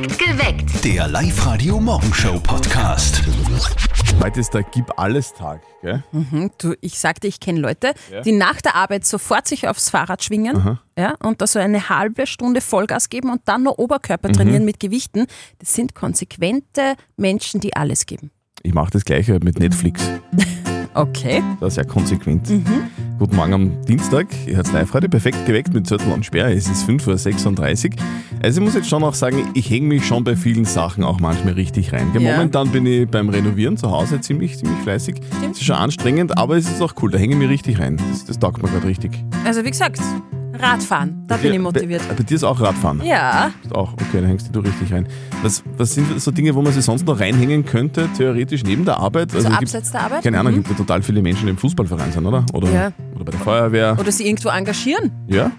Geweckt. Der Live-Radio-Morgenshow-Podcast. Heute ist der Gib alles Tag, gell? Du, ich sagte, ich kenne Leute, die nach der Arbeit sofort sich aufs Fahrrad schwingen ja, und da so eine halbe Stunde Vollgas geben und dann noch Oberkörper trainieren mit Gewichten. Das sind konsequente Menschen, die alles geben. Ich mache das gleiche mit Netflix. Okay. Das ist sehr konsequent. Guten Morgen am Dienstag. Ihr hört live heute perfekt geweckt mit Zettel und Sperr. Es ist 5.36 Uhr. Also ich muss jetzt schon auch sagen, ich hänge mich schon bei vielen Sachen auch manchmal richtig rein. Ja. Momentan bin ich beim Renovieren zu Hause ziemlich, ziemlich fleißig. Es ist schon anstrengend, aber es ist auch cool. Da hänge ich mich richtig rein. Das, das taugt mir gerade richtig. Also wie gesagt, Radfahren, da bin ich motiviert. Bei, bei dir ist auch Radfahren? Ja, Auch, okay, da hängst du richtig rein. Was, was sind so Dinge, wo man sich sonst noch reinhängen könnte, theoretisch neben der Arbeit? so es gibt- abseits der Arbeit. Keine Ahnung, Mhm. gibt ja total viele Menschen, die im Fußballverein sind, oder? Oder, Ja. oder bei der Feuerwehr. Oder sie irgendwo engagieren. Ja?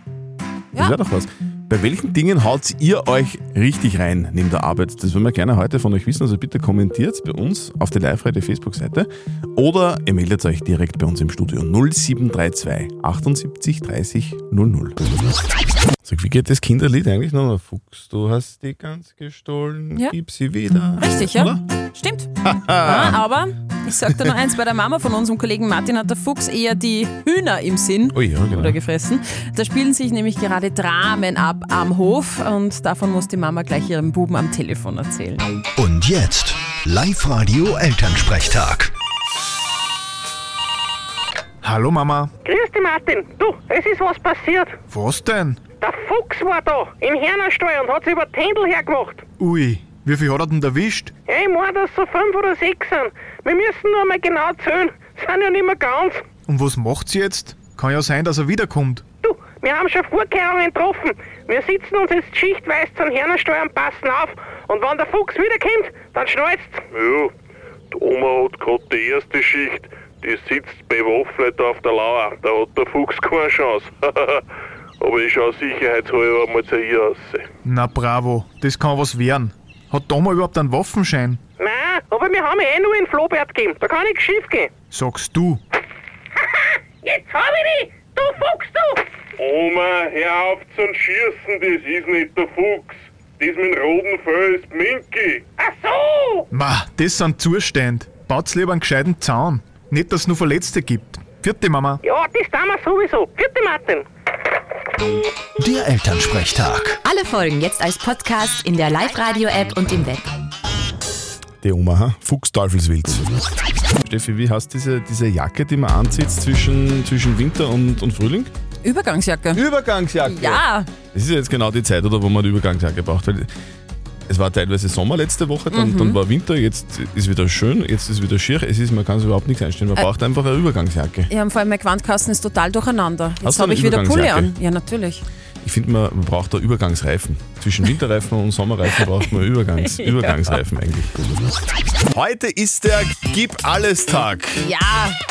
Das Ja. wäre doch was. Bei welchen Dingen haut ihr euch richtig rein neben der Arbeit? Das würden wir gerne heute von euch wissen. Also bitte kommentiert bei uns auf der Live-Radio Facebook-Seite oder ihr meldet euch direkt bei uns im Studio 0732 78 30 00. Sag, wie geht das Kinderlied eigentlich noch? Fuchs, du hast die Gans gestohlen, Ja. gib sie wieder. Richtig, ja? Oder? Stimmt. ja, aber ich sag dir nur eins, bei der Mama von unserem Kollegen Martin hat der Fuchs eher die Hühner im Sinn. Oh ja, genau. Oder gefressen. Da spielen sich nämlich gerade Dramen ab am Hof und davon muss die Mama gleich ihrem Buben am Telefon erzählen. Und jetzt Live-Radio Elternsprechtag. Hallo Mama. Grüß dich, Martin. Du, es ist was passiert. Was denn? Der Fuchs war da im Hörnerstall und hat sich über die Händel hergemacht. Ui, wie viel hat er denn erwischt? Ja, ich meine, dass so fünf oder sechs sind. Wir müssen nur mal genau zählen. Sind ja nicht mehr ganz. Und was macht sie jetzt? Kann ja sein, dass er wiederkommt. Du, wir haben schon Vorkehrungen getroffen. Wir sitzen uns jetzt schichtweise zum Hörnerstall und passen auf. Und wenn der Fuchs wiederkommt, dann schnallt's. Ja, die Oma hat gerade die erste Schicht. Die sitzt bewaffnet auf der Lauer. Da hat der Fuchs keine Chance. Aber ich schaue sicherheitshalber mal zu ihr aus. Na bravo, das kann was werden. Hat Oma überhaupt einen Waffenschein? Nein, aber wir haben eh nur in Flohbert gegeben. Da kann nichts schief gehen. Sagst du. Jetzt hab ich dich! Du Fuchs, du! Oma, hör auf zum Schießen, das ist nicht der Fuchs. Das mit dem roten Fell ist Minki. Ach so! Ma, das sind Zustände. Baut's lieber einen gescheiten Zaun. Nicht, dass es nur Verletzte gibt. Vierte Mama. Ja, das tun wir sowieso. Vierte Martin. Der Elternsprechtag. Alle Folgen jetzt als Podcast in der Live-Radio-App und im Web. Die Oma, ha? Fuchs Teufelswilz. Steffi, wie heißt diese, diese Jacke, die man anzieht zwischen, zwischen Winter und, und Frühling? Übergangsjacke. Übergangsjacke. Ja, Das ist ja jetzt genau die Zeit, oder, wo man die Übergangsjacke braucht. Weil es war teilweise Sommer letzte Woche, dann, dann war Winter, jetzt ist wieder schön, jetzt ist wieder schier. Es ist, man kann sich überhaupt nichts einstellen. Man braucht einfach eine Übergangsjacke. ja, vor allem mein Gewandkasten ist total durcheinander. Jetzt habe ich wieder Pulli Übergangsjacke? an. Ja, natürlich. Ich finde, man, man braucht da Übergangsreifen. Zwischen Winterreifen und Sommerreifen braucht man Übergangs, Übergangsreifen eigentlich. Heute ist der Gib alles Tag. Ja,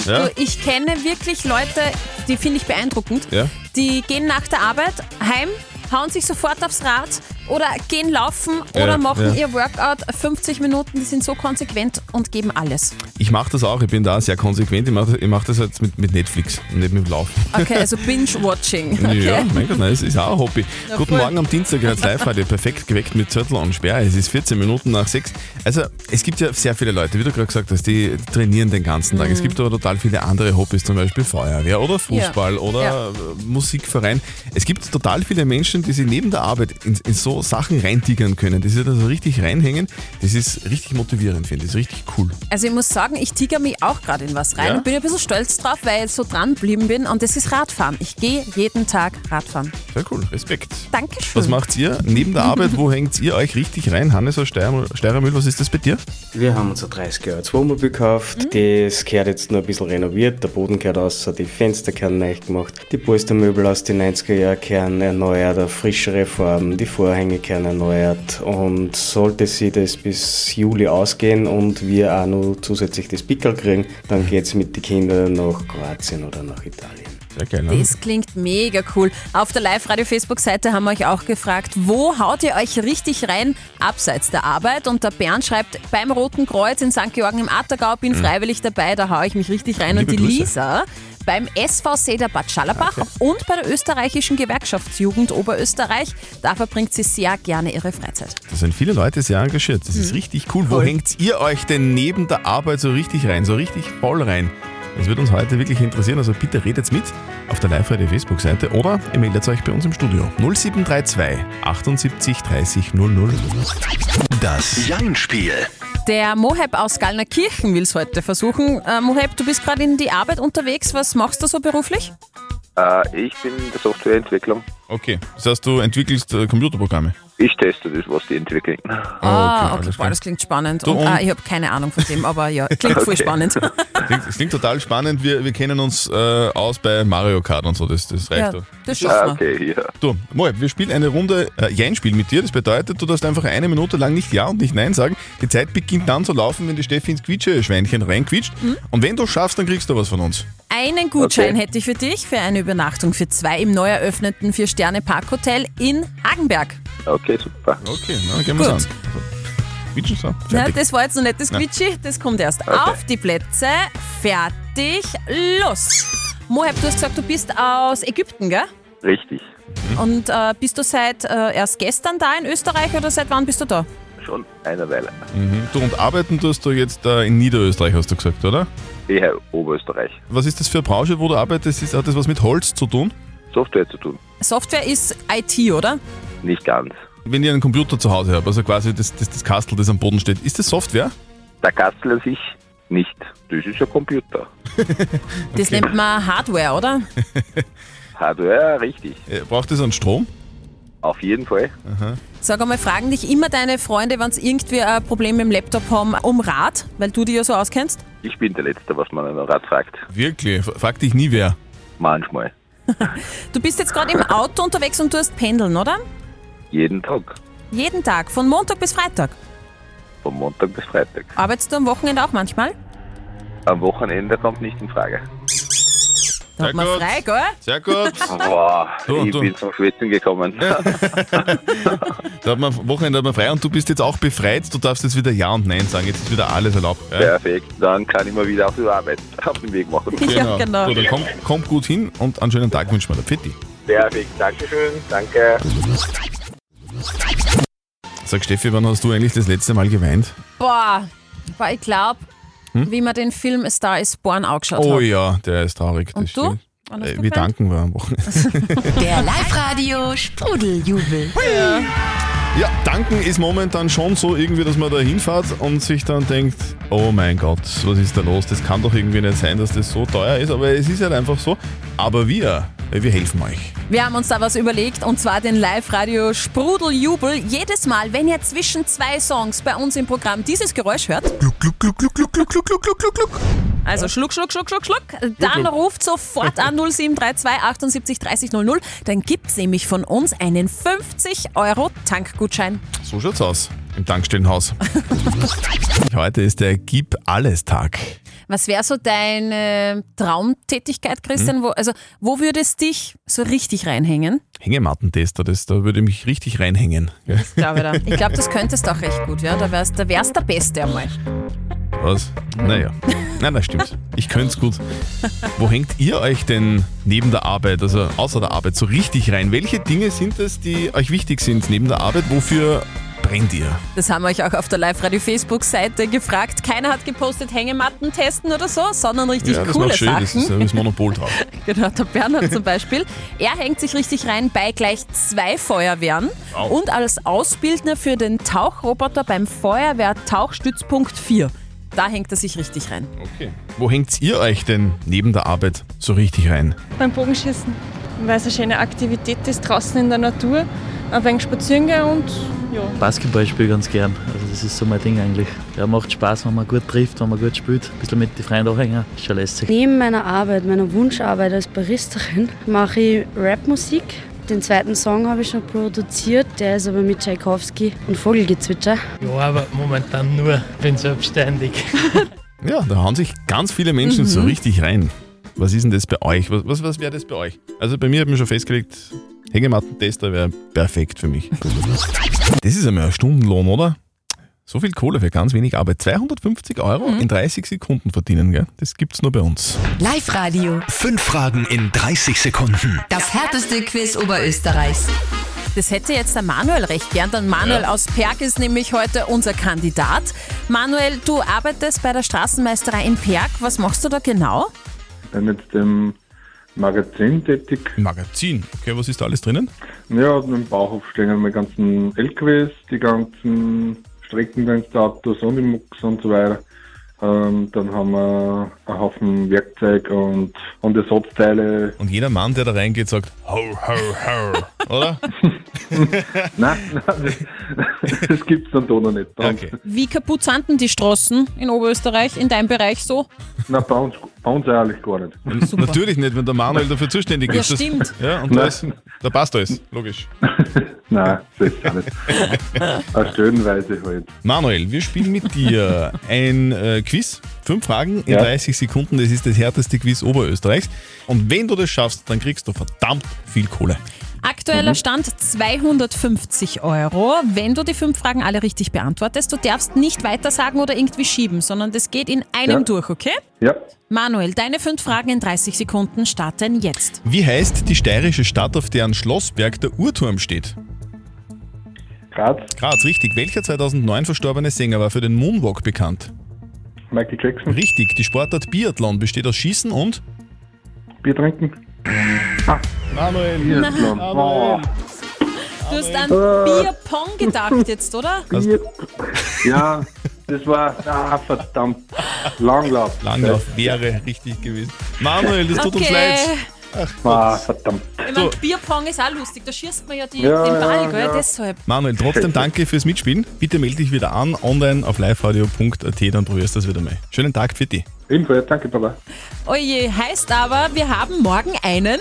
Ja? Du, ich kenne wirklich Leute, die finde ich beeindruckend. Ja? Die gehen nach der Arbeit heim, hauen sich sofort aufs Rad oder gehen laufen Ja, oder machen ja. ihr Workout 50 Minuten. Die sind so konsequent und geben alles. Ich mache das auch, ich bin da sehr konsequent. Ich mache mach das jetzt mit, mit Netflix und nicht mit dem Laufen. Okay, also Binge-Watching. Okay. Ja, mein Gott, nein, es ist auch ein Hobby. Guten voll. Morgen am Dienstag, jetzt live heute perfekt geweckt mit Zürtel und Sperr. Es ist 14 Minuten nach 6. Also, es gibt ja sehr viele Leute, wie du gerade gesagt hast, die trainieren den ganzen Tag. Mhm. Es gibt aber total viele andere Hobbys, zum Beispiel Feuerwehr oder Fußball oder Ja. Musikverein. Es gibt total viele Menschen, die sich neben der Arbeit in, in so Sachen reintigern können, die sich da so richtig reinhängen. Das ist richtig motivierend, finde ich. Das ist richtig cool. Also ich muss sagen, ich tiger mich auch gerade in was rein Ja? und bin ein bisschen stolz drauf, weil ich so dran geblieben bin und das ist Radfahren. Ich gehe jeden Tag Radfahren. Sehr cool, Respekt. Dankeschön. Was macht ihr neben der Arbeit? Wo hängt ihr euch richtig rein? Hannes aus Steyrermühl, was ist das bei dir? Wir haben uns ein 30 Jahre Wohnmobil gekauft. Das gehört jetzt nur ein bisschen renoviert. Der Boden gehört aus, die Fenster gehören neu gemacht. Die Polstermöbel aus den 90er Jahren gehören erneuert, eine frischere Farben. Die Vorhänge gehören erneuert. Und sollte sie das bis Juli ausgehen und wir auch noch zusätzlich das Pickel kriegen, dann geht's mit den Kindern nach Kroatien oder nach Italien. Sehr geil, ne? Das klingt mega cool. Auf der Live-Radio-Facebook-Seite haben wir euch auch gefragt, wo haut ihr euch richtig rein abseits der Arbeit? Und der Bernd schreibt, beim Roten Kreuz in St. Georgen im Attergau bin freiwillig dabei, da haue ich mich richtig rein. Liebe Und die Grüße. Lisa beim SV der Bad Schallerbach und bei der österreichischen Gewerkschaftsjugend Oberösterreich. Da verbringt sie sehr gerne ihre Freizeit. Da sind viele Leute sehr engagiert. Das ist richtig cool. Wo Voll. hängt ihr euch denn neben der Arbeit so richtig rein, so richtig voll rein? Das wird uns heute wirklich interessieren, also bitte redet mit auf der Live-Radio Facebook-Seite oder ihr meldet euch bei uns im Studio 0732 78 30 00. Das Jein-Spiel. Der Moheb aus Gallnerkirchen will es heute versuchen. Äh, Moheb, du bist gerade in die Arbeit unterwegs. Was machst du so beruflich? Äh, ich bin in der Softwareentwicklung. Okay, das heißt, du entwickelst äh, Computerprogramme. Ich teste das, was die entwickeln. Ah, alles okay, klar. boah, das klingt spannend. Du, Und, und- ah, ich habe keine Ahnung von dem, aber ja, klingt voll Okay. spannend. Klingt, das klingt total spannend. Wir, wir kennen uns äh, aus bei Mario Kart und so, das, das reicht Ja, doch. das Ah, schaffen wir. okay, ja. Du, Moab, wir spielen eine Runde äh, Jein-Spiel mit dir. Das bedeutet, du darfst einfach eine Minute lang nicht Ja und nicht Nein sagen. Die Zeit beginnt dann zu laufen, wenn die Steffi ins Quietsche-Schweinchen reinquietscht. Und wenn du schaffst, dann kriegst du was von uns. Einen Gutschein Okay. hätte ich für dich für eine Übernachtung für zwei im neu eröffneten Vier-Sterne-Parkhotel in Hagenberg. Okay, super. Okay, na, gehen wir Gut. an. Quietschen so. Ja, Fertig. das war jetzt noch nicht das Na. Quietschi, das kommt erst. Auf die Plätze, fertig, los! Moheb, du hast gesagt, du bist aus Ägypten, gell? Richtig. Und äh, bist du seit äh, erst gestern da in Österreich oder seit wann bist du da? Schon eine Weile. Mhm. Du, und arbeiten tust du jetzt äh, in Niederösterreich, hast du gesagt, oder? Eher Oberösterreich. Was ist das für eine Branche, wo du arbeitest? Ist, hat das was mit Holz zu tun? Software zu tun. Software ist IT, oder? Nicht ganz. Wenn ich einen Computer zu Hause habe, also quasi das, das, das Kastel, das am Boden steht, ist das Software? Der Kastel an sich nicht. Das ist ein Computer. Das nennt man Hardware, oder? Hardware, richtig. Äh, Braucht das einen Strom? Auf jeden Fall. Sag einmal, fragen dich immer deine Freunde, wenn sie irgendwie ein Problem mit dem Laptop haben, um Rat, weil du dich ja so auskennst? Ich bin der Letzte, was man an einem Rad fragt. Wirklich? Frag dich nie wer. Manchmal. Du bist jetzt gerade im Auto unterwegs und tust pendeln, oder? Jeden Tag. Jeden Tag, von Montag bis Freitag. Von Montag bis Freitag. Arbeitest du am Wochenende auch manchmal? Am Wochenende kommt nicht in Frage. Da hat man gut. frei, gell? Sehr gut. Boah, Du, ich du. bin zum Schwitzen gekommen. Da hat man am Wochenende hat man frei und du bist jetzt auch befreit. Du darfst jetzt wieder Ja und Nein sagen. Jetzt ist wieder alles erlaubt. Ja? Perfekt. Dann kann ich mal wieder auf die Arbeit auf den Weg machen. Ja, genau. So, dann kommt kommt gut hin und einen schönen Tag wünschen wir dir. Fitti. Perfekt. Dankeschön. Danke. Sag Steffi, wann hast du eigentlich das letzte Mal geweint? Boah, boah ich glaube, wie man den Film Star is Born angeschaut Hm? Oh hat. ja, der ist traurig. Und das du? Äh, wir danken wir am Wochenende. Der Live-Radio Sprudeljubel. Ja, danken ist momentan schon so irgendwie, dass man da hinfährt und sich dann denkt, oh mein Gott, was ist da los? Das kann doch irgendwie nicht sein, dass das so teuer ist, aber es ist halt einfach so. Aber wir, wir helfen euch. Wir haben uns da was überlegt und zwar den Live-Radio Sprudeljubel. Jedes Mal, wenn ihr zwischen zwei Songs bei uns im Programm dieses Geräusch hört, Gluck, gluck, gluck, gluck, gluck, gluck, gluck, gluck, gluck, gluck. also schluck, schluck, schluck, schluck, schluck, dann ruft sofort an 0732 78 30 00. Dann gibt's nämlich von uns einen 50 Euro Tankgutschein. So schaut's aus im Tankstellenhaus. Heute ist der Gib alles Tag. Was wäre so deine Traumtätigkeit, Christian? Wo, also, wo würdest dich so richtig reinhängen? Hängemattentester, das, da würde ich mich richtig reinhängen. Ich glaube, da. ich glaube, das könntest du auch recht gut. Ja? Da wärst da wär's der Beste einmal. Was? Naja. Nein, das stimmt. Ich könnte es gut. Wo hängt ihr euch denn neben der Arbeit, also außer der Arbeit, so richtig rein? Welche Dinge sind es, die euch wichtig sind neben der Arbeit? Wofür brennt ihr? Das haben wir euch auch auf der Live-Radio-Facebook-Seite gefragt. Keiner hat gepostet Hängematten testen oder so, sondern richtig ja, das coole schön, das Sachen. ist äh, das Monopol drauf. Genau, der Bernhard zum Beispiel. Er hängt sich richtig rein bei gleich zwei Feuerwehren Wow. und als Ausbildner für den Tauchroboter beim Feuerwehr-Tauchstützpunkt 4. Da hängt er sich richtig rein. Okay. Wo hängt ihr euch denn neben der Arbeit so richtig rein? beim Bogenschießen, weil es eine schöne Aktivität ist draußen in der Natur. Ein wenig spazieren gehen und ja. Basketball spiele ich ganz gern. Also das ist so mein Ding eigentlich. Ja, macht Spaß, wenn man gut trifft, wenn man gut spielt. Ein bisschen mit den Freunden anhängen, ist schon lässig. Neben meiner Arbeit, meiner Wunscharbeit als Baristerin, mache ich Rapmusik. Den zweiten Song habe ich schon produziert, der ist aber mit Tchaikovsky und Vogelgezwitscher. Ja, aber momentan nur, bin selbstständig. Ja, da hauen sich ganz viele Menschen so richtig rein. Was ist denn das bei euch? Was, was, was wäre das bei euch? Also bei mir hat mir schon festgelegt, Hängemattentester wäre perfekt für mich. Das ist einmal ein Stundenlohn, oder? So viel Kohle für ganz wenig Arbeit. 250 Euro Mhm. in 30 Sekunden verdienen, gell? Das gibt's nur bei uns. Live-Radio. Fünf Fragen in 30 Sekunden. Das härteste Quiz Oberösterreichs. Das hätte jetzt der Manuel recht gern, denn Manuel Ja. aus Perg ist nämlich heute unser Kandidat. Manuel, du arbeitest bei der Straßenmeisterei in Perg. Was machst du da genau? Bin jetzt im Magazin tätig. Magazin? Okay, was ist da alles drinnen? Ja, und im Bauhof stehen meine ganzen LKWs, die ganzen Streckendienstautos und die Mucks und so weiter. Ähm, dann haben wir einen Haufen Werkzeug und, und Ersatzteile. Und jeder Mann, der da reingeht, sagt ho, ho, ho, oder? nein, nein, das, das gibt's dann da noch nicht. Uns. Wie kaputt sind denn die Straßen in Oberösterreich, in deinem Bereich so? Nein, bei uns, bei uns eigentlich gar nicht. Natürlich nicht, wenn der Manuel dafür zuständig Ja, ist. Das- stimmt. Ja, und da, ist, da passt alles, logisch. Nein, das ist auch nicht. Auf Stellenweise halt. Manuel, wir spielen mit dir ein äh, Quiz. Fünf Fragen in Ja. 30 Sekunden. Das ist das härteste Quiz Oberösterreichs. Und wenn du das schaffst, dann kriegst du verdammt viel Kohle. Aktueller Mhm. Stand 250 Euro. Wenn du die fünf Fragen alle richtig beantwortest, du darfst nicht weiter sagen oder irgendwie schieben, sondern das geht in einem Ja. durch, okay? Ja. Manuel, deine fünf Fragen in 30 Sekunden starten jetzt. Wie heißt die steirische Stadt, auf deren Schlossberg der Uhrturm steht? Graz. Graz, richtig. Welcher 2009 verstorbene Sänger war für den Moonwalk bekannt? Michael Jackson. Richtig. Die Sportart Biathlon besteht aus Schießen und? Bier trinken. Manuel. Biathlon. Oh. Du hast an Äh. Bierpong gedacht jetzt, oder? Bier. Ja, das war, ah, verdammt, Langlauf. Langlauf wäre richtig gewesen. Manuel, das tut uns Okay. Leid. Ah, verdammt. Ich meine, Bierpong ist auch lustig, da schießt man ja, die, Ja, den Ball, ja, gell? ja. Deshalb. Manuel, trotzdem danke fürs Mitspielen. Bitte melde dich wieder an, online auf liveradio.at, dann probierst du das wieder mal. Schönen Tag für dich. Ebenfalls, danke, Papa. Oje, heißt aber, wir haben morgen einen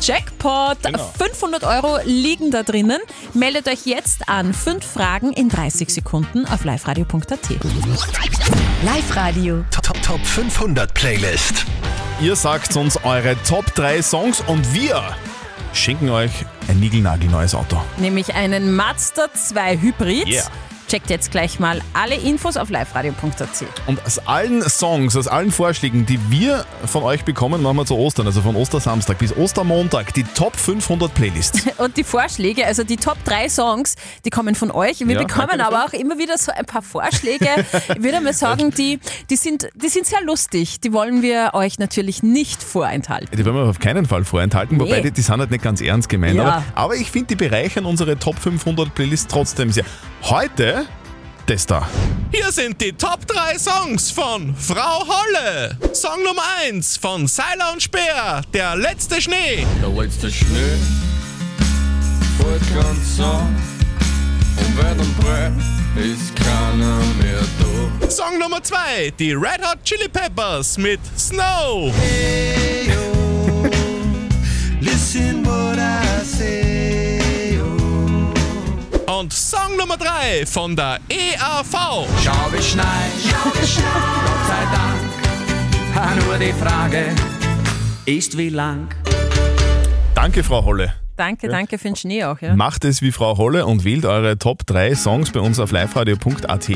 Jackpot. Genau. 500 Euro liegen da drinnen. Meldet euch jetzt an. Fünf Fragen in 30 Sekunden auf liveradio.at. Live-Radio. Top, Top 500 Playlist. Ihr sagt uns eure Top 3 Songs und wir schenken euch ein niegelnagelneues Auto. Nämlich einen Mazda 2 Hybrid. Yeah. Checkt jetzt gleich mal alle Infos auf liveradio.at. Und aus allen Songs, aus allen Vorschlägen, die wir von euch bekommen, machen wir zu Ostern, also von Ostersamstag bis Ostermontag, die Top 500 Playlist. Und die Vorschläge, also die Top 3 Songs, die kommen von euch. Wir Ja, bekommen aber auch immer wieder so ein paar Vorschläge. Ich würde mal sagen, die, die, sind, die sind sehr lustig. Die wollen wir euch natürlich nicht vorenthalten. Die wollen wir auf keinen Fall vorenthalten, wobei Nee. die, die sind halt nicht ganz ernst gemeint. Ja. Aber, aber ich finde, die bereichern unsere Top 500 Playlist trotzdem sehr. Heute das da. Hier sind die Top 3 Songs von Frau Holle. Song Nummer 1 von Seiler und Speer, Der letzte Schnee. Der letzte Schnee fällt ganz an und weit und breit ist keiner mehr da. Song Nummer 2, die Red Hot Chili Peppers mit Snow. Listen Und Song Nummer 3 von der EAV. Schau wie schneit, schau wie schneit, Gott sei Dank. Nur die Frage ist wie lang. Danke, Frau Holle. Danke, danke für den Schnee auch. Ja. Macht es wie Frau Holle und wählt eure Top 3 Songs bei uns auf liveradio.at.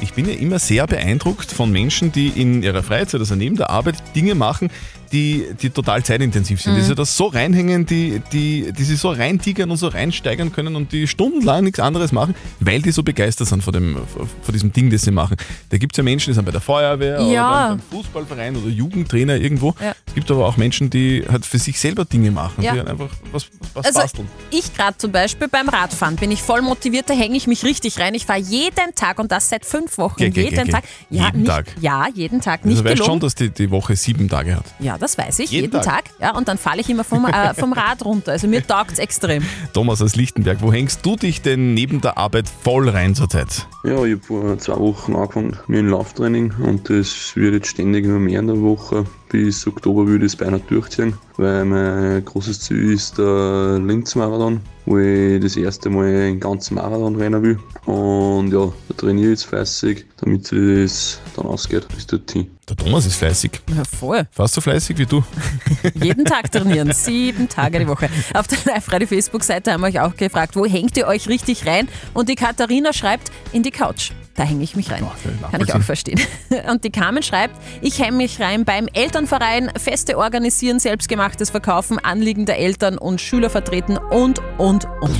Ich bin ja immer sehr beeindruckt von Menschen, die in ihrer Freizeit, also neben der Arbeit, Dinge machen, die, die total zeitintensiv sind. Mhm. Die sich das so reinhängen, die, die, die sich so reintigern und so reinsteigern können und die stundenlang nichts anderes machen, weil die so begeistert sind von, dem, von diesem Ding, das sie machen. Da gibt es ja Menschen, die sind bei der Feuerwehr Ja. oder beim, beim Fußballverein oder Jugendtrainer irgendwo. Ja. Es gibt aber auch Menschen, die halt für sich selber Dinge machen, Ja. die halt einfach was, was Also basteln. ich gerade zum Beispiel beim Radfahren bin ich voll motiviert, da hänge ich mich richtig rein. Ich fahre jeden Tag und das seit fünf Wochen. Geh, geh, jeden geh. Tag. Ja, Jeden nicht, Tag. Ja, jeden Tag. Nicht Also weißt gelogen. schon, dass die, die Woche sieben Tage hat. ja, das weiß ich. Jeden Jeden, Tag. Tag. Ja, und dann falle ich immer vom, äh, vom Rad runter. Also mir taugt es extrem. Thomas aus Lichtenberg, wo hängst du dich denn neben der Arbeit voll rein zurzeit? Ja, ich habe vor zwei Wochen angefangen mit dem Lauftraining und das wird jetzt ständig immer mehr in der Woche. Bis Oktober würde ich es beinahe durchziehen, weil mein großes Ziel ist der Linz-Marathon, wo ich das erste Mal einen ganzen Marathon rennen will. Und ja, da trainiere ich jetzt fleißig, damit sich das dann ausgeht bis dorthin. Der Thomas ist fleißig. Ja, voll. Fast so fleißig wie du. Jeden Tag trainieren, sieben Tage die Woche. Auf der Live-Radio Facebook-Seite haben wir euch auch gefragt, wo hängt ihr euch richtig rein? Und die Katharina schreibt, in die Couch. Da hänge ich mich rein. Kann ich auch verstehen. Und die Carmen schreibt, ich hänge mich rein beim Elternverein, Feste organisieren, selbstgemachtes Verkaufen, Anliegen der Eltern und Schüler vertreten und, und, und.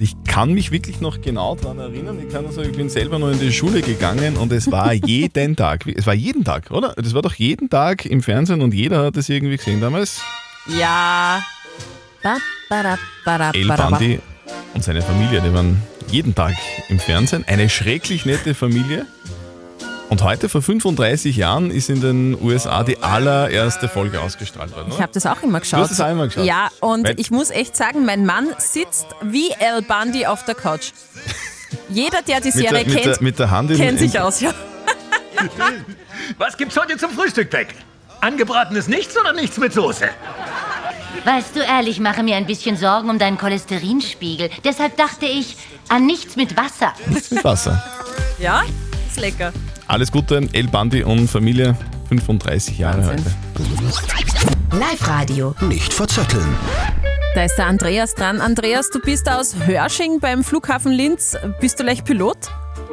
Ich kann mich wirklich noch genau daran erinnern. Ich kann also, ich bin selber noch in die Schule gegangen und es war jeden Tag. Es war jeden Tag, oder? Das war doch jeden Tag im Fernsehen und jeder hat es irgendwie gesehen damals. Ja. Ba, ba, da, ba, da, El. Bandi und seine Familie, die waren jeden Tag im Fernsehen. Eine schrecklich nette Familie. Und heute, vor 35 Jahren, ist in den USA die allererste Folge ausgestrahlt worden. Ich Oder? habe das auch immer geschaut. Du hast das auch immer geschaut? Ja, und Weil- ich muss echt sagen, mein Mann sitzt wie El Bundy auf der Couch. Jeder, der die Mit Serie der- mit kennt, der- mit der Hand in- kennt sich aus. Ja. Was gibt's heute zum Frühstück, Beck? Angebratenes Nichts oder nichts mit Soße? Weißt du, ehrlich, mache mir ein bisschen Sorgen um deinen Cholesterinspiegel. Deshalb dachte ich an nichts mit Wasser. Nichts mit Wasser. ja, ist lecker. Alles Gute, El Bandi und Familie, 35 Jahre Wahnsinn. heute. Live-Radio. Nicht verzetteln. Da ist der Andreas dran. Andreas, du bist aus Hörsching beim Flughafen Linz. Bist du leicht Pilot?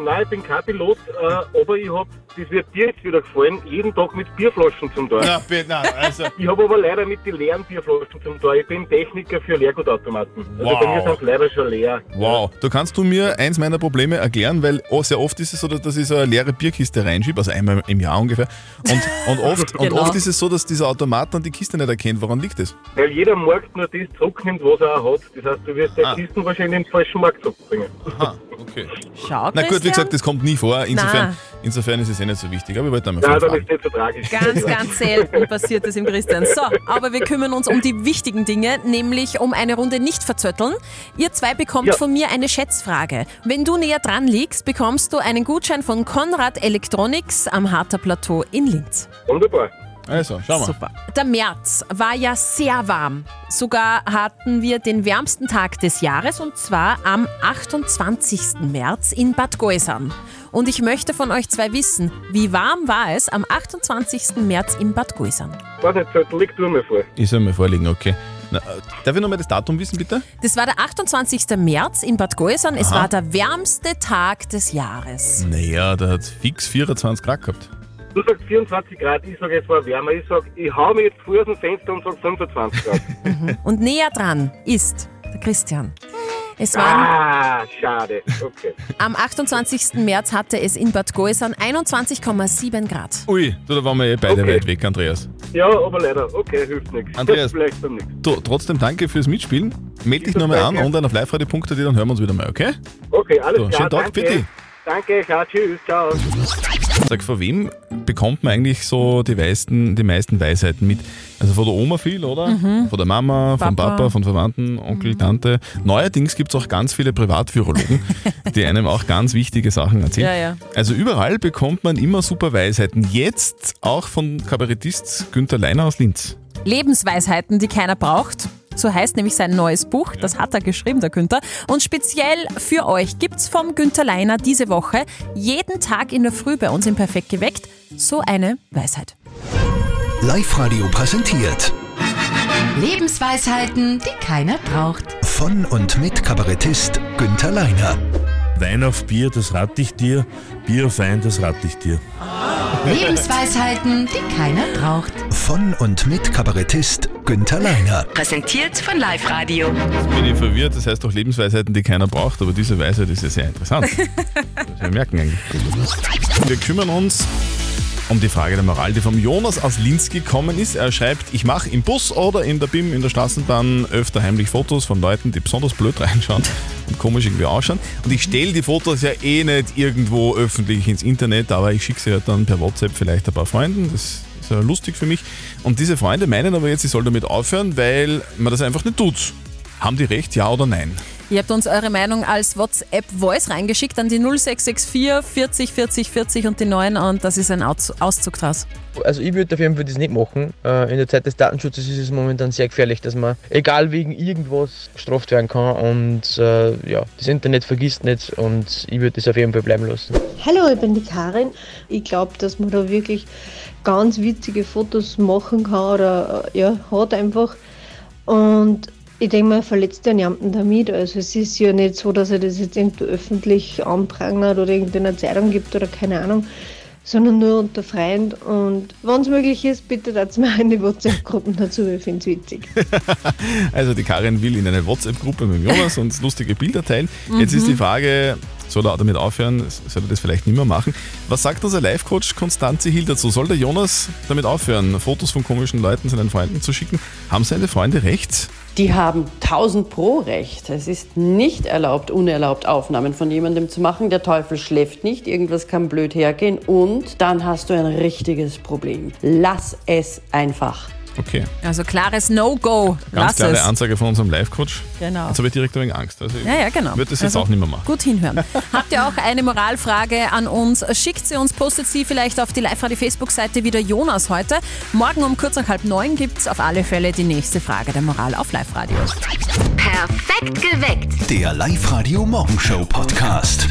Nein, ich bin kein Pilot, äh, aber ich hab, das wird dir jetzt wieder gefallen, jeden Tag mit Bierflaschen zum Tor. Ja, bitte, nein, also. Ich habe aber leider mit den leeren Bierflaschen zum Tor. Ich bin Techniker für Leergutautomaten. Also bei mir Wow. sind leider schon leer. Wow. Du kannst du mir eins meiner Probleme erklären, weil oh, sehr oft ist es so, dass ich so eine leere Bierkiste reinschiebe, also einmal im Jahr ungefähr. Und, und, oft, und Genau. oft ist es so, dass dieser Automat dann die Kiste nicht erkennt. Woran liegt das? Weil jeder Markt nur das zurücknimmt, was er auch hat. Das heißt, du wirst Ah. Kisten wahrscheinlich in den falschen Markt zurückbringen. Aha, okay. Schau, Na gut, wie gesagt, das kommt nie vor. Insofern, Nein. insofern ist es eh nicht so wichtig. Aber ich wollte einmal Nein, dann fragen. ist nicht so tragisch. Ganz, ganz selten passiert es im Christian. So, aber wir kümmern uns um die wichtigen Dinge, nämlich um eine Runde nicht verzötteln. Ihr zwei bekommt Ja. von mir eine Schätzfrage. Wenn du näher dran liegst, bekommst du einen Gutschein von Konrad Electronics am Harter Plateau in Linz. Wunderbar. Also, schau mal. Super. Der März war ja sehr warm. Sogar hatten wir den wärmsten Tag des Jahres und zwar am 28. März in Bad Goisern. Und ich möchte von euch zwei wissen, wie warm war es am 28. März in Bad Goisern? Weiß nicht, Zettel, leg du mir vor. Ich soll mir vorlegen, okay. Na, äh, darf ich nochmal das Datum wissen, bitte? Das war der 28. März in Bad Goisern. Es Aha. war der wärmste Tag des Jahres. Naja, der hat fix 24 Grad gehabt. Du sagst 24 Grad, ich sage, es war wärmer. Ich sage, ich hau mir jetzt vor aus dem Fenster und sage 25 Grad. Und näher dran ist der Christian. Es waren ah, schade. Okay. am 28. März hatte es in Bad Goisern 21,7 Grad. Ui, du, da waren wir eh beide weit weg, Andreas. Ja, aber leider. Okay, hilft nichts. Andreas. Vielleicht beim nächsten. Du, trotzdem danke fürs Mitspielen. Meld dich nochmal an online auf liveradio.at, dann hören wir uns wieder mal, okay? Okay, alles So, klar. schönen Tag, danke. bitte. Danke, ciao, tschüss, ciao. Sag, von wem bekommt man eigentlich so die meisten, die meisten Weisheiten mit? Also von der Oma viel, oder? Mhm. Von der Mama, vom Papa. Papa, von Verwandten, Onkel, Tante. Neuerdings gibt es auch ganz viele Privatvirologen, die einem auch ganz wichtige Sachen erzählen. Ja, ja. Also überall bekommt man immer super Weisheiten. Jetzt auch von Kabarettist Günther Leiner aus Linz. Lebensweisheiten, die keiner braucht. So heißt nämlich sein neues Buch. Das hat er geschrieben, der Günther. Und speziell für euch gibt's vom Günther Leiner diese Woche jeden Tag in der Früh bei uns im Perfekt geweckt so eine Weisheit. Live-Radio präsentiert. Lebensweisheiten, die keiner braucht. Von und mit Kabarettist Günther Leiner. Wein auf Bier, das rate ich dir. Bier auf Wein, das rate ich dir. Lebensweisheiten, die keiner braucht. Von und mit Kabarettist Günther Leiner. Präsentiert von Live Radio. Jetzt bin ich verwirrt, das heißt doch Lebensweisheiten, die keiner braucht, aber diese Weisheit ist ja sehr interessant. Das wir merken eigentlich. Wir kümmern uns um die Frage der Moral, die vom Jonas aus Linz gekommen ist. Er schreibt, ich mache im Bus oder in der BIM, in der Straßenbahn öfter heimlich Fotos von Leuten, die besonders blöd reinschauen und komisch irgendwie ausschauen. Und ich stelle die Fotos ja eh nicht irgendwo öffentlich ins Internet, aber ich schicke sie halt dann per WhatsApp vielleicht ein paar Freunden. Das ist ja lustig für mich. Und diese Freunde meinen aber jetzt, ich soll damit aufhören, weil man das einfach nicht tut. Haben die recht, ja oder nein? Ihr habt uns eure Meinung als WhatsApp-Voice reingeschickt an die 0664 40 40 40 und die 9 und das ist ein Aus Auszug draus. Also ich würde auf jeden Fall das nicht machen. Äh, In der Zeit des Datenschutzes ist es momentan sehr gefährlich, dass man egal wegen irgendwas gestraft werden kann und äh, ja, das Internet vergisst nicht und ich würde das auf jeden Fall bleiben lassen. Hallo, ich bin die Karin. Ich glaube, dass man da wirklich ganz witzige Fotos machen kann oder äh, ja, hat einfach. Und ich denke, man verletzt ja niemanden damit. Also es ist ja nicht so, dass er das jetzt irgendwo öffentlich anprangert oder in einer Zeitung gibt oder keine Ahnung, sondern nur unter Freunden. Und wenn es möglich ist, bitte dazu mir in die WhatsApp-Gruppen dazu, ich finde es witzig. Also die Karin will in eine WhatsApp-Gruppe mit dem Jonas und lustige Bilder teilen. Jetzt ist Mhm. die Frage, soll er damit aufhören? Soll er das vielleicht nicht mehr machen? Was sagt unser Live-Coach Konstanze Hill dazu? Soll der Jonas damit aufhören, Fotos von komischen Leuten seinen Freunden zu schicken? Haben seine Freunde recht? Die haben 1000 pro Recht. Es ist nicht erlaubt, unerlaubt Aufnahmen von jemandem zu machen. Der Teufel schläft nicht, irgendwas kann blöd hergehen und dann hast du ein richtiges Problem. Lass es einfach. Okay. Also klares No-Go. Ganz Lass klare es. Ansage von unserem Live-Coach. Genau. Jetzt habe ich direkt ein wenig Angst. Also Ja, ja, genau. würde das jetzt Also auch nicht mehr machen. Gut hinhören. Habt ihr auch eine Moralfrage an uns? Schickt sie uns, postet sie vielleicht auf die Live-Radio-Facebook-Seite wieder Jonas heute. Morgen um kurz nach halb neun gibt es auf alle Fälle die nächste Frage der Moral auf Live-Radio. Perfekt geweckt. Der Live-Radio Morgenshow Podcast.